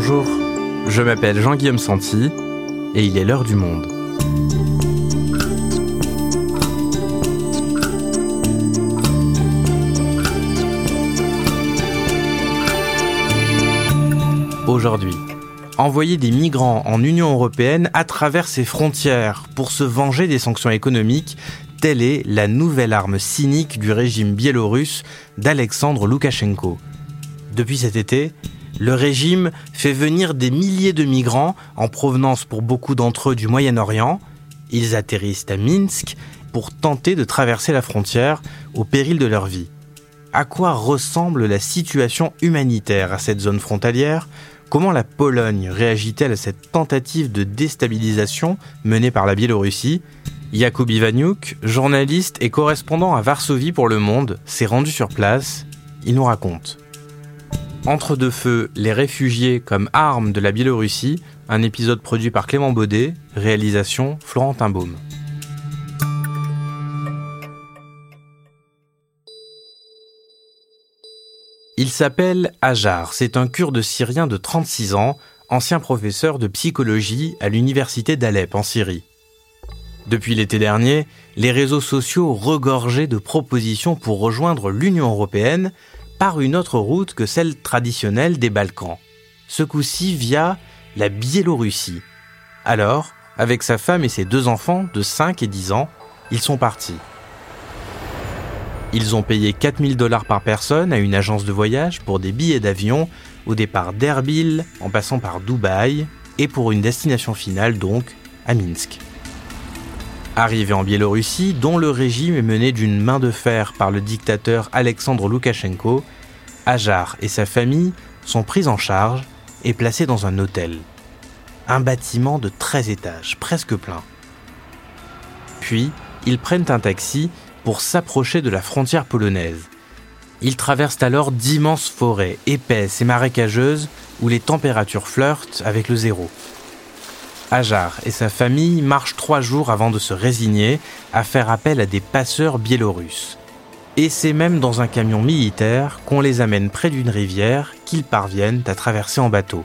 Bonjour, je m'appelle Jean-Guillaume Santi et il est l'heure du monde. Aujourd'hui, envoyer des migrants en Union européenne à travers ses frontières pour se venger des sanctions économiques, telle est la nouvelle arme cynique du régime biélorusse d'Alexandre Loukachenko. Depuis cet été, le régime fait venir des milliers de migrants en provenance pour beaucoup d'entre eux du Moyen-Orient. Ils atterrissent à Minsk pour tenter de traverser la frontière au péril de leur vie. À quoi ressemble la situation humanitaire à cette zone frontalière? Comment la Pologne réagit-elle à cette tentative de déstabilisation menée par la Biélorussie? Jakub Ivaniuk, journaliste et correspondant à Varsovie pour Le Monde, s'est rendu sur place. Il nous raconte. Entre deux feux, les réfugiés comme armes de la Biélorussie, un épisode produit par Clément Baudet, réalisation Florentin Baume. Il s'appelle Ajar, c'est un kurde syrien de 36 ans, ancien professeur de psychologie à l'université d'Alep en Syrie. Depuis l'été dernier, les réseaux sociaux regorgeaient de propositions pour rejoindre l'Union européenne par une autre route que celle traditionnelle des Balkans, ce coup-ci via la Biélorussie. Alors, avec sa femme et ses deux enfants de 5 et 10 ans, ils sont partis. Ils ont payé 4000 dollars par personne à une agence de voyage pour des billets d'avion au départ d'Erbil en passant par Dubaï et pour une destination finale donc à Minsk. Arrivés en Biélorussie, dont le régime est mené d'une main de fer par le dictateur Alexandre Loukachenko, Ajar et sa famille sont pris en charge et placés dans un hôtel. Un bâtiment de 13 étages, presque plein. Puis, ils prennent un taxi pour s'approcher de la frontière polonaise. Ils traversent alors d'immenses forêts épaisses et marécageuses où les températures flirtent avec le zéro. Ajar et sa famille marchent trois jours avant de se résigner à faire appel à des passeurs biélorusses. Et c'est même dans un camion militaire qu'on les amène près d'une rivière qu'ils parviennent à traverser en bateau.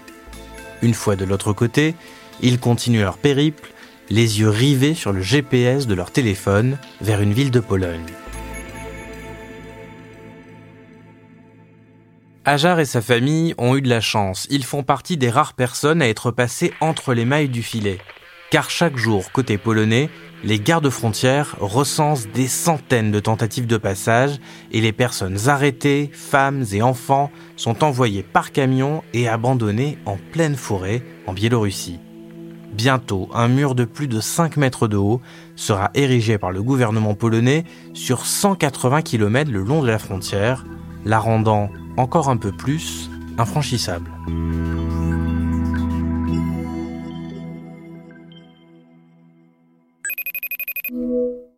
Une fois de l'autre côté, ils continuent leur périple, les yeux rivés sur le GPS de leur téléphone vers une ville de Pologne. Ajar et sa famille ont eu de la chance. Ils font partie des rares personnes à être passées entre les mailles du filet. Car chaque jour, côté polonais, les gardes frontières recensent des centaines de tentatives de passage et les personnes arrêtées, femmes et enfants, sont envoyées par camion et abandonnées en pleine forêt en Biélorussie. Bientôt, un mur de plus de 5 mètres de haut sera érigé par le gouvernement polonais sur 180 km le long de la frontière, la rendant encore un peu plus infranchissable.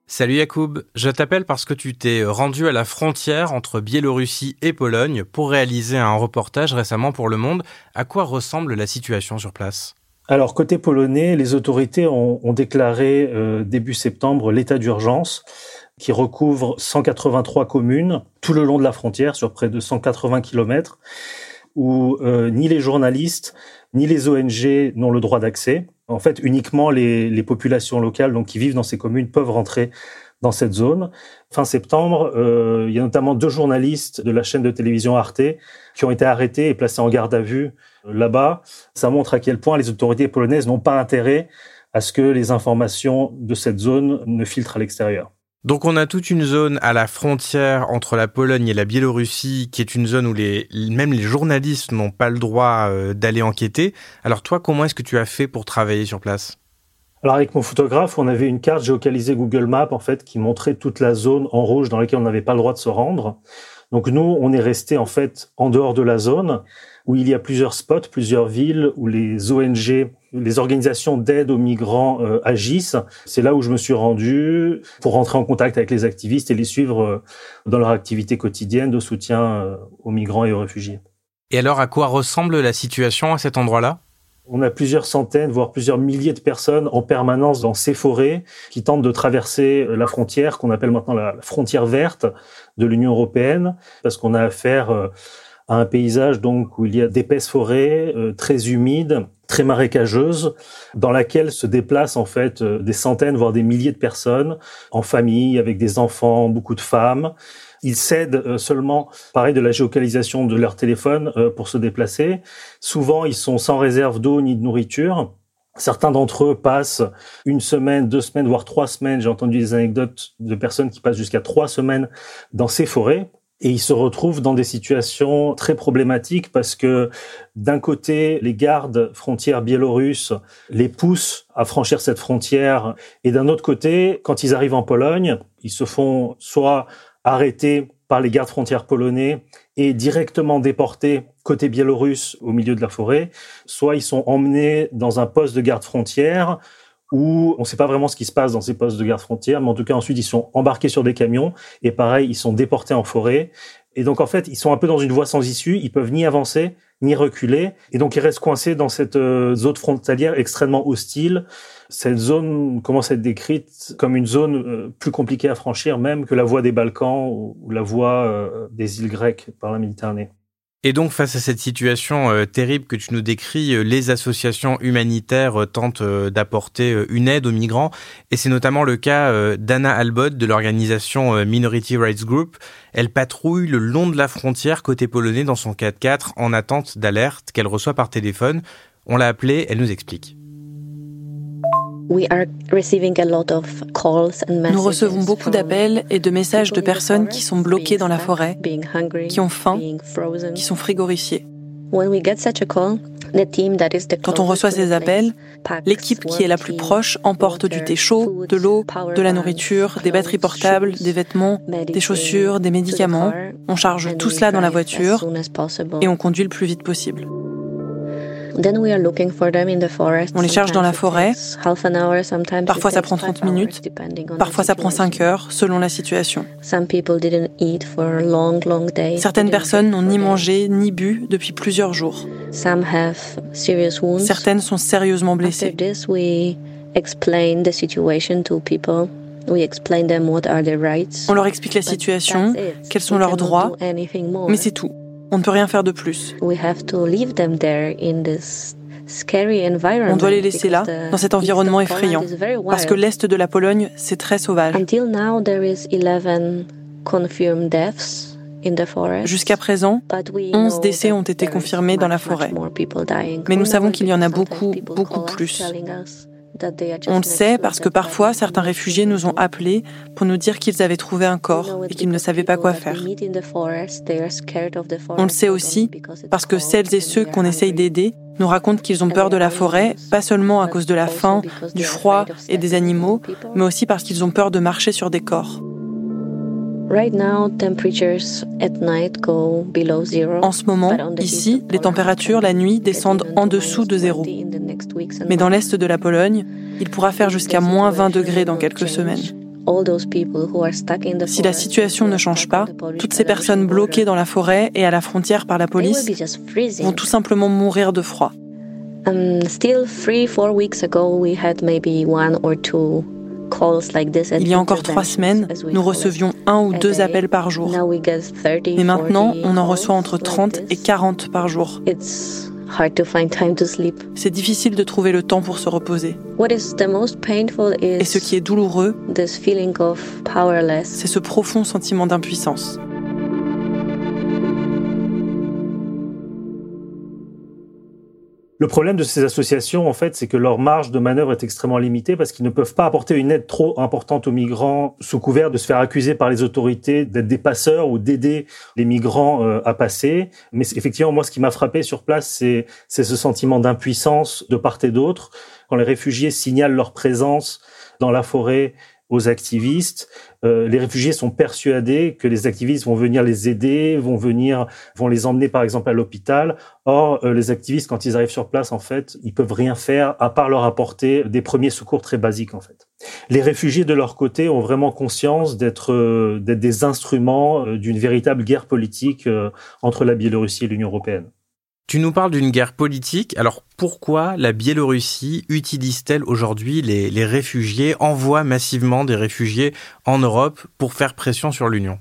Salut Yacoub, je t'appelle parce que tu t'es rendu à la frontière entre Biélorussie et Pologne pour réaliser un reportage récemment pour Le Monde. À quoi ressemble la situation sur place? Alors côté polonais, les autorités ont, déclaré euh, début septembre l'état d'urgence qui recouvre 183 communes tout le long de la frontière sur près de 180 kilomètres où euh, ni les journalistes ni les ONG n'ont le droit d'accès. En fait, uniquement les, les, populations locales donc qui vivent dans ces communes peuvent rentrer dans cette zone. Fin septembre, euh, il y a notamment deux journalistes de la chaîne de télévision Arte qui ont été arrêtés et placés en garde à vue euh, là-bas. Ça montre à quel point les autorités polonaises n'ont pas intérêt à ce que les informations de cette zone ne filtrent à l'extérieur. Donc on a toute une zone à la frontière entre la Pologne et la Biélorussie qui est une zone où les, même les journalistes n'ont pas le droit euh, d'aller enquêter. Alors toi, comment est-ce que tu as fait pour travailler sur place? Alors avec mon photographe, on avait une carte géocalisée Google Maps en fait qui montrait toute la zone en rouge dans laquelle on n'avait pas le droit de se rendre. Donc nous, on est resté en fait en dehors de la zone où il y a plusieurs spots, plusieurs villes où les ONG, les organisations d'aide aux migrants euh, agissent. C'est là où je me suis rendu pour rentrer en contact avec les activistes et les suivre euh, dans leur activité quotidienne de soutien euh, aux migrants et aux réfugiés. Et alors, à quoi ressemble la situation à cet endroit-là? On a plusieurs centaines, voire plusieurs milliers de personnes en permanence dans ces forêts qui tentent de traverser la frontière qu'on appelle maintenant la frontière verte de l'Union européenne, parce qu'on a affaire à un paysage donc où il y a d'épaisses forêts euh, très humides, très marécageuses, dans laquelle se déplacent en fait euh, des centaines voire des milliers de personnes en famille avec des enfants, beaucoup de femmes. Ils cèdent euh, seulement, pareil, de la géocalisation de leur téléphone pour se déplacer. Souvent, ils sont sans réserve d'eau ni de nourriture. Certains d'entre eux passent une semaine, deux semaines, voire trois semaines. J'ai entendu des anecdotes de personnes qui passent jusqu'à trois semaines dans ces forêts. Et ils se retrouvent dans des situations très problématiques parce que d'un côté, les gardes frontières biélorusses les poussent à franchir cette frontière et d'un autre côté, quand ils arrivent en Pologne, ils se font soit arrêter par les gardes frontières polonais et directement déportés côté biélorusse au milieu de la forêt, soit ils sont emmenés dans un poste de garde frontière où on ne sait pas vraiment ce qui se passe dans ces postes de garde frontière, mais en tout cas ensuite ils sont embarqués sur des camions et pareil ils sont déportés en forêt. Et donc en fait ils sont un peu dans une voie sans issue, ils peuvent ni avancer ni reculer, et donc ils restent coincés dans cette euh, zone frontalière extrêmement hostile. Cette zone commence à être décrite comme une zone euh, plus compliquée à franchir même que la voie des Balkans ou la voie euh, des îles grecques par la Méditerranée. Et donc, face à cette situation euh, terrible que tu nous décris, euh, les associations humanitaires euh, tentent d'apporter une aide aux migrants. Et c'est notamment le cas d'Anna Albot de l'organisation Minority Rights Group. Elle patrouille le long de la frontière côté polonais dans son 4x4 en attente d'alerte qu'elle reçoit par téléphone. On l'a appelée, elle nous explique. Nous recevons beaucoup d'appels et de messages de personnes qui sont bloquées dans la forêt, qui ont faim, qui sont frigorifiées. Quand on reçoit ces appels, l'équipe qui est la plus proche emporte du thé chaud, de l'eau, de la nourriture, des batteries portables, des vêtements, des chaussures, des médicaments. On charge tout cela dans la voiture et on conduit le plus vite possible. On les cherche dans la forêt. Parfois ça prend 30 minutes, parfois ça prend 5 heures, selon la situation. Certaines personnes n'ont ni mangé ni bu depuis plusieurs jours. Certaines sont sérieusement blessées. On leur explique la situation, quels sont leurs droits, mais c'est tout. On ne peut rien faire de plus. On doit les laisser là, dans cet environnement effrayant, parce que l'Est de la Pologne, c'est très sauvage. Jusqu'à présent, 11 décès ont été confirmés dans la forêt. Mais nous savons qu'il y en a beaucoup, beaucoup plus. On le sait parce que parfois certains réfugiés nous ont appelés pour nous dire qu'ils avaient trouvé un corps et qu'ils ne savaient pas quoi faire. On le sait aussi parce que celles et ceux qu'on essaye d'aider nous racontent qu'ils ont peur de la forêt, pas seulement à cause de la faim, du froid et des animaux, mais aussi parce qu'ils ont peur de marcher sur des corps. En ce moment, ici, les températures la nuit descendent en dessous de zéro. Mais dans l'est de la Pologne, il pourra faire jusqu'à moins 20 degrés dans quelques semaines. Si la situation ne change pas, toutes ces personnes bloquées dans la forêt et à la frontière par la police vont tout simplement mourir de froid. Il y a encore trois semaines, nous recevions un ou deux appels par jour. Mais maintenant, on en reçoit entre 30 et 40 par jour. C'est difficile de trouver le temps pour se reposer. Et ce qui est douloureux, c'est ce profond sentiment d'impuissance. Le problème de ces associations, en fait, c'est que leur marge de manœuvre est extrêmement limitée parce qu'ils ne peuvent pas apporter une aide trop importante aux migrants sous couvert de se faire accuser par les autorités d'être des passeurs ou d'aider les migrants euh, à passer. Mais effectivement, moi, ce qui m'a frappé sur place, c'est ce sentiment d'impuissance de part et d'autre. Quand les réfugiés signalent leur présence dans la forêt aux activistes. Euh, les réfugiés sont persuadés que les activistes vont venir les aider, vont venir, vont les emmener par exemple à l'hôpital. Or, euh, les activistes, quand ils arrivent sur place, en fait, ils peuvent rien faire à part leur apporter des premiers secours très basiques, en fait. Les réfugiés, de leur côté, ont vraiment conscience d'être euh, d'être des instruments d'une véritable guerre politique entre la Biélorussie et l'Union européenne. Tu nous parles d'une guerre politique. Alors pourquoi la Biélorussie utilise-t-elle aujourd'hui les, réfugiés, envoie massivement des réfugiés en Europe pour faire pression sur l'Union?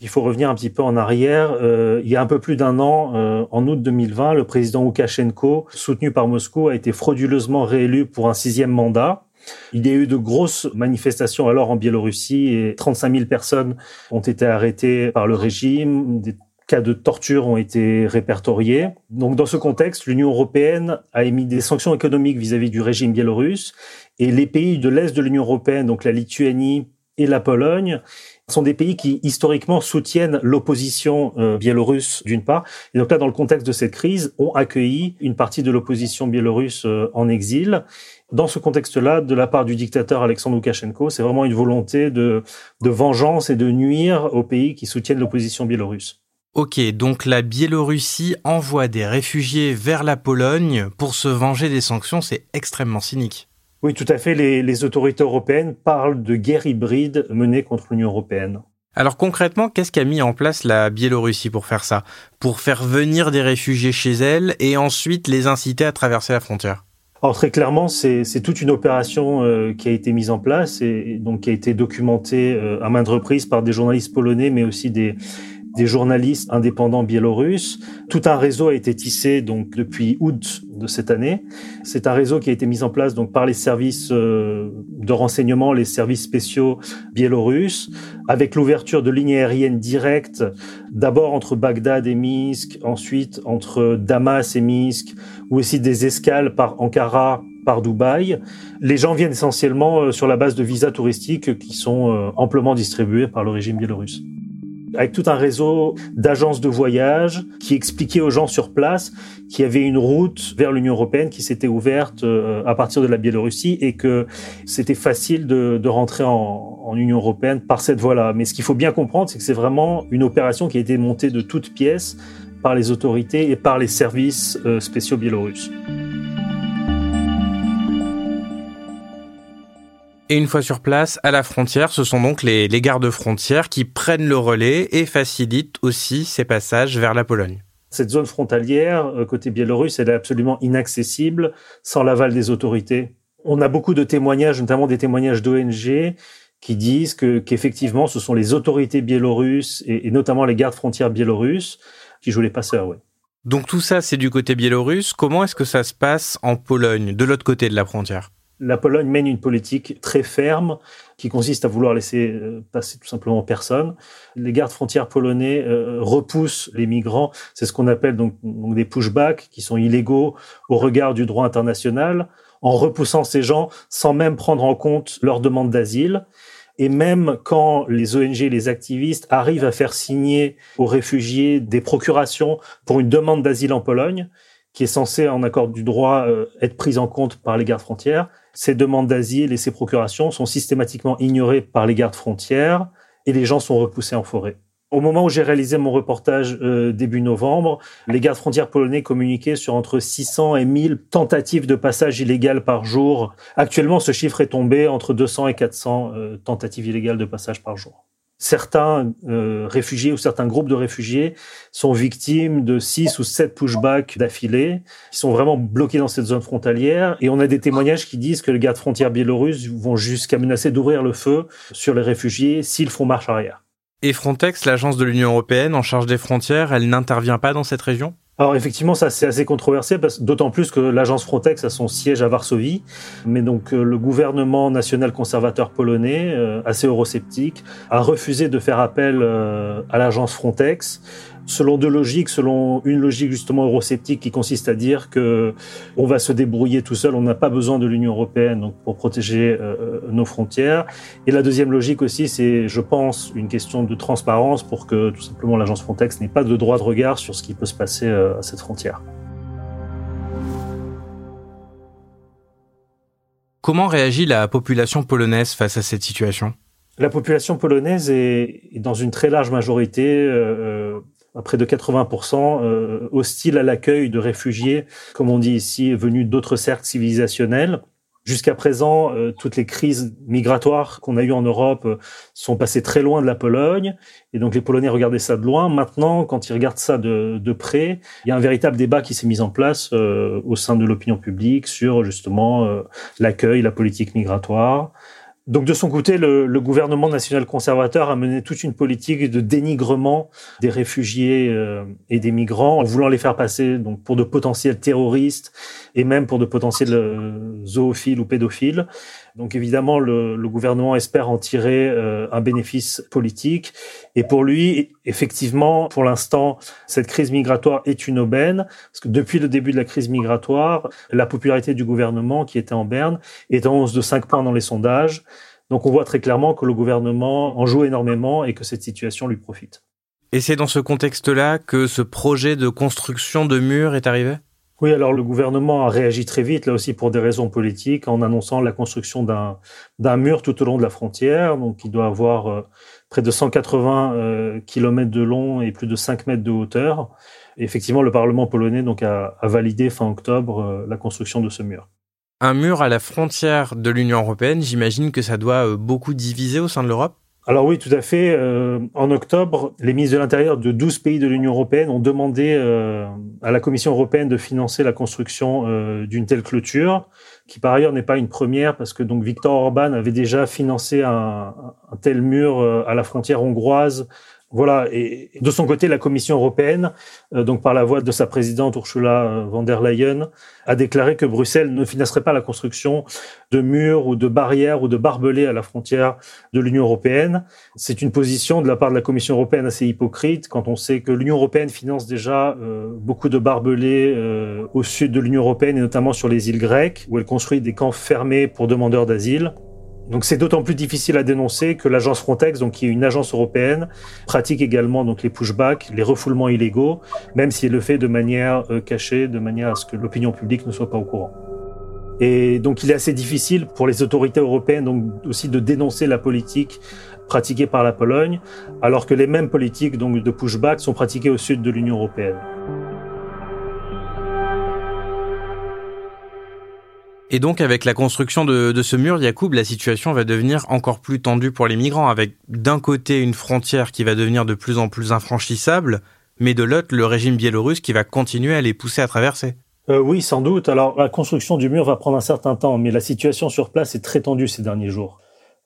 Il faut revenir un petit peu en arrière. Euh, il y a un peu plus d'un an, euh, en août 2020, le président Loukachenko, soutenu par Moscou, a été frauduleusement réélu pour un sixième mandat. Il y a eu de grosses manifestations alors en Biélorussie et 35 000 personnes ont été arrêtées par le régime. Cas de torture ont été répertoriés. Donc dans ce contexte, l'Union européenne a émis des sanctions économiques vis-à-vis du régime biélorusse et les pays de l'Est de l'Union européenne, donc la Lituanie et la Pologne, sont des pays qui historiquement soutiennent l'opposition euh, biélorusse d'une part, et donc là dans le contexte de cette crise, ont accueilli une partie de l'opposition biélorusse euh, en exil. Dans ce contexte-là, de la part du dictateur Alexandre Loukachenko, c'est vraiment une volonté de, de vengeance et de nuire aux pays qui soutiennent l'opposition biélorusse. Ok, donc la Biélorussie envoie des réfugiés vers la Pologne pour se venger des sanctions, c'est extrêmement cynique. Oui, tout à fait. Les, autorités européennes parlent de guerre hybride menée contre l'Union européenne. Alors concrètement, qu'est-ce qu'a mis en place la Biélorussie pour faire ça? Pour faire venir des réfugiés chez elle et ensuite les inciter à traverser la frontière? Alors très clairement, c'est toute une opération euh, qui a été mise en place et, donc qui a été documentée euh, à maintes reprises par des journalistes polonais, mais aussi des, des journalistes indépendants biélorusses. Tout un réseau a été tissé donc depuis août de cette année. C'est un réseau qui a été mis en place donc par les services euh, de renseignement, les services spéciaux biélorusses, avec l'ouverture de lignes aériennes directes, d'abord entre Bagdad et Minsk, ensuite entre Damas et Minsk, ou aussi des escales par Ankara par Dubaï. Les gens viennent essentiellement euh, sur la base de visas touristiques qui sont euh, amplement distribués par le régime biélorusse avec tout un réseau d'agences de voyage qui expliquaient aux gens sur place qu'il y avait une route vers l'Union européenne qui s'était ouverte euh, à partir de la Biélorussie et que c'était facile de, rentrer en, en, Union européenne par cette voie-là. Mais ce qu'il faut bien comprendre, c'est que c'est vraiment une opération qui a été montée de toutes pièces par les autorités et par les services euh, spéciaux biélorusses. Et une fois sur place, à la frontière, ce sont donc les, gardes-frontières qui prennent le relais et facilitent aussi ces passages vers la Pologne. Cette zone frontalière, euh, côté biélorusse, elle est absolument inaccessible sans l'aval des autorités. On a beaucoup de témoignages, notamment des témoignages d'ONG, qui disent que qu'effectivement, ce sont les autorités biélorusses et, notamment les gardes frontières biélorusses qui jouent les passeurs. Oui. Donc tout ça, c'est du côté biélorusse. Comment est-ce que ça se passe en Pologne, de l'autre côté de la frontière? La Pologne mène une politique très ferme qui consiste à vouloir laisser euh, passer tout simplement personne. Les gardes frontières polonais euh, repoussent les migrants. C'est ce qu'on appelle donc, des pushbacks qui sont illégaux au regard du droit international en repoussant ces gens sans même prendre en compte leur demande d'asile. Et même quand les ONG les activistes arrivent à faire signer aux réfugiés des procurations pour une demande d'asile en Pologne, qui est censée, en accord du droit, euh, être prise en compte par les gardes frontières, ces demandes d'asile et ces procurations sont systématiquement ignorées par les gardes frontières et les gens sont repoussés en forêt. Au moment où j'ai réalisé mon reportage euh, début novembre, les gardes frontières polonais communiquaient sur entre 600 et 1000 tentatives de passage illégales par jour. Actuellement, ce chiffre est tombé entre 200 et 400 euh, tentatives illégales de passage par jour certains euh, réfugiés ou certains groupes de réfugiés sont victimes de six ou sept pushbacks d'affilée, qui sont vraiment bloqués dans cette zone frontalière. Et on a des témoignages qui disent que les gardes frontières biélorusses vont jusqu'à menacer d'ouvrir le feu sur les réfugiés s'ils font marche arrière. Et Frontex, l'agence de l'Union européenne en charge des frontières, elle n'intervient pas dans cette région? Alors effectivement, ça c'est assez controversé, d'autant plus que l'agence Frontex a son siège à Varsovie, mais donc euh, le gouvernement national conservateur polonais, euh, assez eurosceptique, a refusé de faire appel euh, à l'agence Frontex selon deux logiques, selon une logique justement eurosceptique qui consiste à dire que on va se débrouiller tout seul, on n'a pas besoin de l'Union européenne donc pour protéger euh, nos frontières. Et la deuxième logique aussi, c'est, je pense, une question de transparence pour que tout simplement l'agence Frontex n'ait pas de droit de regard sur ce qui peut se passer euh, à cette frontière. Comment réagit la population polonaise face à cette situation? La population polonaise est, dans une très large majorité euh, à près de 80%, euh, hostile à l'accueil de réfugiés, comme on dit ici, venus d'autres cercles civilisationnels. Jusqu'à présent, euh, toutes les crises migratoires qu'on a eues en Europe euh, sont passées très loin de la Pologne, et donc les Polonais regardaient ça de loin. Maintenant, quand ils regardent ça de, de près, il y a un véritable débat qui s'est mis en place au sein de l'opinion publique sur justement l'accueil, la politique migratoire. Donc de son côté, le, le, gouvernement national conservateur a mené toute une politique de dénigrement des réfugiés euh, et des migrants en voulant les faire passer donc pour de potentiels terroristes et même pour de potentiels euh, zoophiles ou pédophiles. Donc évidemment, le, le gouvernement espère en tirer euh, un bénéfice politique. Et pour lui, effectivement, pour l'instant, cette crise migratoire est une aubaine, parce que depuis le début de la crise migratoire, la popularité du gouvernement, qui était en berne, est en hausse de 5 points dans les sondages. Donc on voit très clairement que le gouvernement en joue énormément et que cette situation lui profite. Et c'est dans ce contexte-là que ce projet de construction de murs est arrivé? Oui, alors le gouvernement a réagi très vite, là aussi pour des raisons politiques, en annonçant la construction d'un mur tout au long de la frontière. Donc il doit avoir euh, près de 180 euh, km de long et plus de 5 mètres de hauteur. Effectivement, le Parlement polonais donc, a, a validé fin octobre euh, la construction de ce mur. Un mur à la frontière de l'Union européenne, j'imagine que ça doit euh, beaucoup diviser au sein de l'Europe? Alors oui, tout à fait. Euh, en octobre, les ministres de l'Intérieur de 12 pays de l'Union européenne ont demandé euh, à la Commission européenne de financer la construction euh, d'une telle clôture, qui par ailleurs n'est pas une première parce que donc Viktor Orban avait déjà financé un, un tel mur euh, à la frontière hongroise voilà. Et de son côté, la Commission européenne, euh, donc par la voix de sa présidente Ursula euh, von der Leyen, a déclaré que Bruxelles ne financerait pas la construction de murs ou de barrières ou de barbelés à la frontière de l'Union européenne. C'est une position de la part de la Commission européenne assez hypocrite quand on sait que l'Union européenne finance déjà euh, beaucoup de barbelés au sud de l'Union européenne et notamment sur les îles grecques où elle construit des camps fermés pour demandeurs d'asile. Donc c'est d'autant plus difficile à dénoncer que l'agence Frontex, donc qui est une agence européenne, pratique également donc les pushbacks, les refoulements illégaux, même si elle le fait de manière euh, cachée, de manière à ce que l'opinion publique ne soit pas au courant. Et donc il est assez difficile pour les autorités européennes donc aussi de dénoncer la politique pratiquée par la Pologne, alors que les mêmes politiques donc de pushback sont pratiquées au sud de l'Union européenne. Et donc, avec la construction de, ce mur, Yacoub, la situation va devenir encore plus tendue pour les migrants, avec d'un côté une frontière qui va devenir de plus en plus infranchissable, mais de l'autre, le régime biélorusse qui va continuer à les pousser à traverser. Euh, oui, sans doute. Alors, la construction du mur va prendre un certain temps, mais la situation sur place est très tendue ces derniers jours.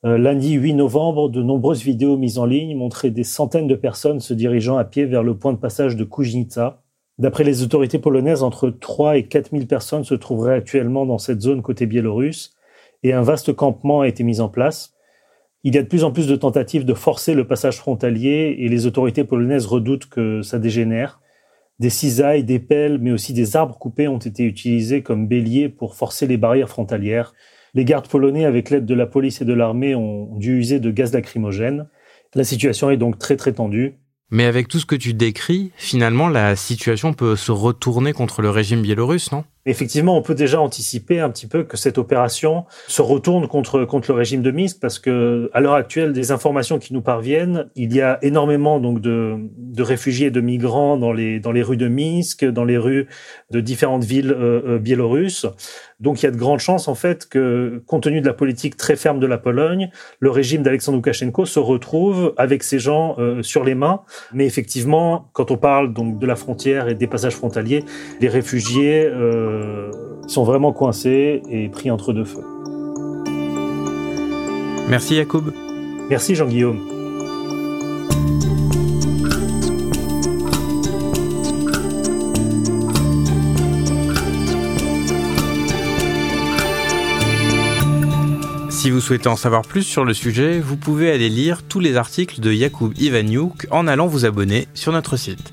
Euh, lundi 8 novembre, de nombreuses vidéos mises en ligne montraient des centaines de personnes se dirigeant à pied vers le point de passage de Kujnica, D'après les autorités polonaises, entre 3 et 4 000 personnes se trouveraient actuellement dans cette zone côté biélorusse et un vaste campement a été mis en place. Il y a de plus en plus de tentatives de forcer le passage frontalier et les autorités polonaises redoutent que ça dégénère. Des cisailles, des pelles, mais aussi des arbres coupés ont été utilisés comme béliers pour forcer les barrières frontalières. Les gardes polonais, avec l'aide de la police et de l'armée, ont dû user de gaz lacrymogène. La situation est donc très très tendue. Mais avec tout ce que tu décris, finalement, la situation peut se retourner contre le régime biélorusse, non? Effectivement, on peut déjà anticiper un petit peu que cette opération se retourne contre contre le régime de Minsk parce que à l'heure actuelle, des informations qui nous parviennent, il y a énormément donc de, de réfugiés et de migrants dans les dans les rues de Minsk, dans les rues de différentes villes euh, euh, biélorusses. Donc il y a de grandes chances en fait que, compte tenu de la politique très ferme de la Pologne, le régime d'Alexandre Loukachenko se retrouve avec ces gens euh, sur les mains. Mais effectivement, quand on parle donc de la frontière et des passages frontaliers, les réfugiés euh, euh, sont vraiment coincés et pris entre deux feux. Merci Yacoub. Merci Jean-Guillaume. Si vous souhaitez en savoir plus sur le sujet, vous pouvez aller lire tous les articles de Yacoub Ivaniuk en allant vous abonner sur notre site.